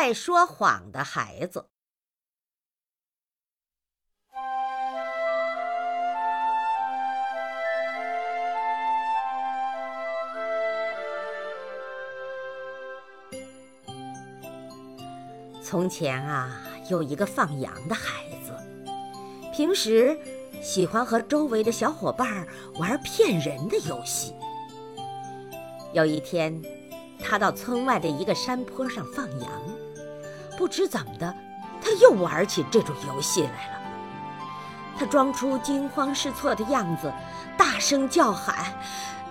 爱说谎的孩子。从前啊，有一个放羊的孩子，平时喜欢和周围的小伙伴玩骗人的游戏。有一天，他到村外的一个山坡上放羊，不知怎么的，他又玩起这种游戏来了。他装出惊慌失措的样子，大声叫喊：“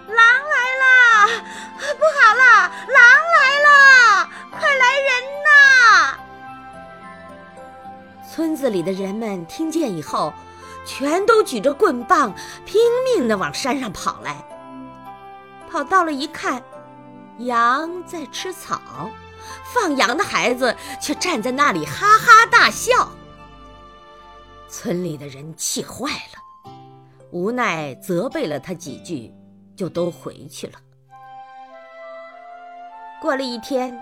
狼来了！不好了，狼来了！快来人呐！”村子里的人们听见以后，全都举着棍棒，拼命地往山上跑来。跑到了一看，羊在吃草，放羊的孩子却站在那里哈哈大笑。村里的人气坏了，无奈责备了他几句，就都回去了。过了一天。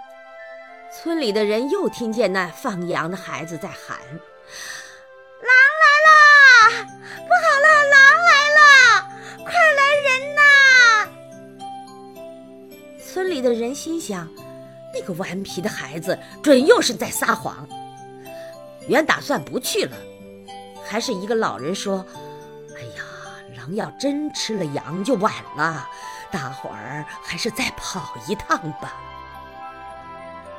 村里的人又听见那放羊的孩子在喊：“狼来了！不好了，狼来了！快来人呐！”村里的人心想：“那个顽皮的孩子准又是在撒谎。”原打算不去了，还是一个老人说：“哎呀，狼要真吃了羊就晚了，大伙儿还是再跑一趟吧。”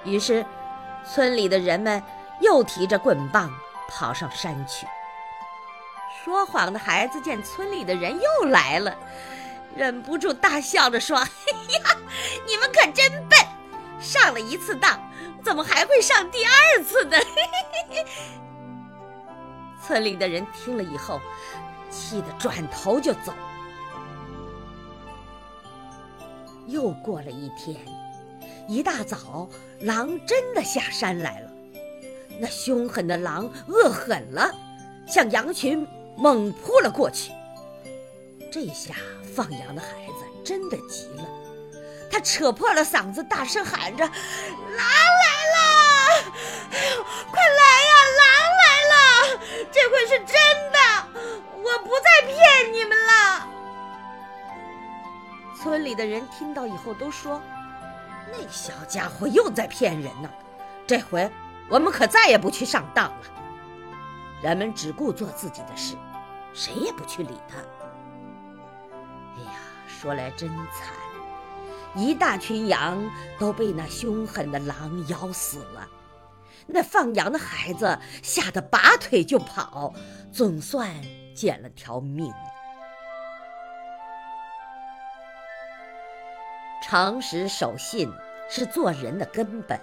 于是，村里的人们又提着棍棒跑上山去。说谎的孩子见村里的人又来了，忍不住大笑着说：“嘿呀，你们可真笨！上了一次当，怎么还会上第二次呢？” 村里的人听了以后，气得转头就走。又过了一天。一大早，狼真的下山来了。那凶狠的狼饿狠了，向羊群猛扑了过去。这下放羊的孩子真的急了，他扯破了嗓子，大声喊着：“狼来了！快来呀！狼来了！这回是真的，我不再骗你们了。”村里的人听到以后都说。那小家伙又在骗人呢！这回我们可再也不去上当了。人们只顾做自己的事，谁也不去理他。哎呀，说来真惨，一大群羊都被那凶狠的狼咬死了。那放羊的孩子吓得拔腿就跑，总算捡了条命。诚实守信是做人的根本，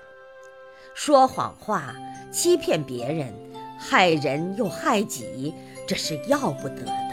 说谎话、欺骗别人、害人又害己，这是要不得的。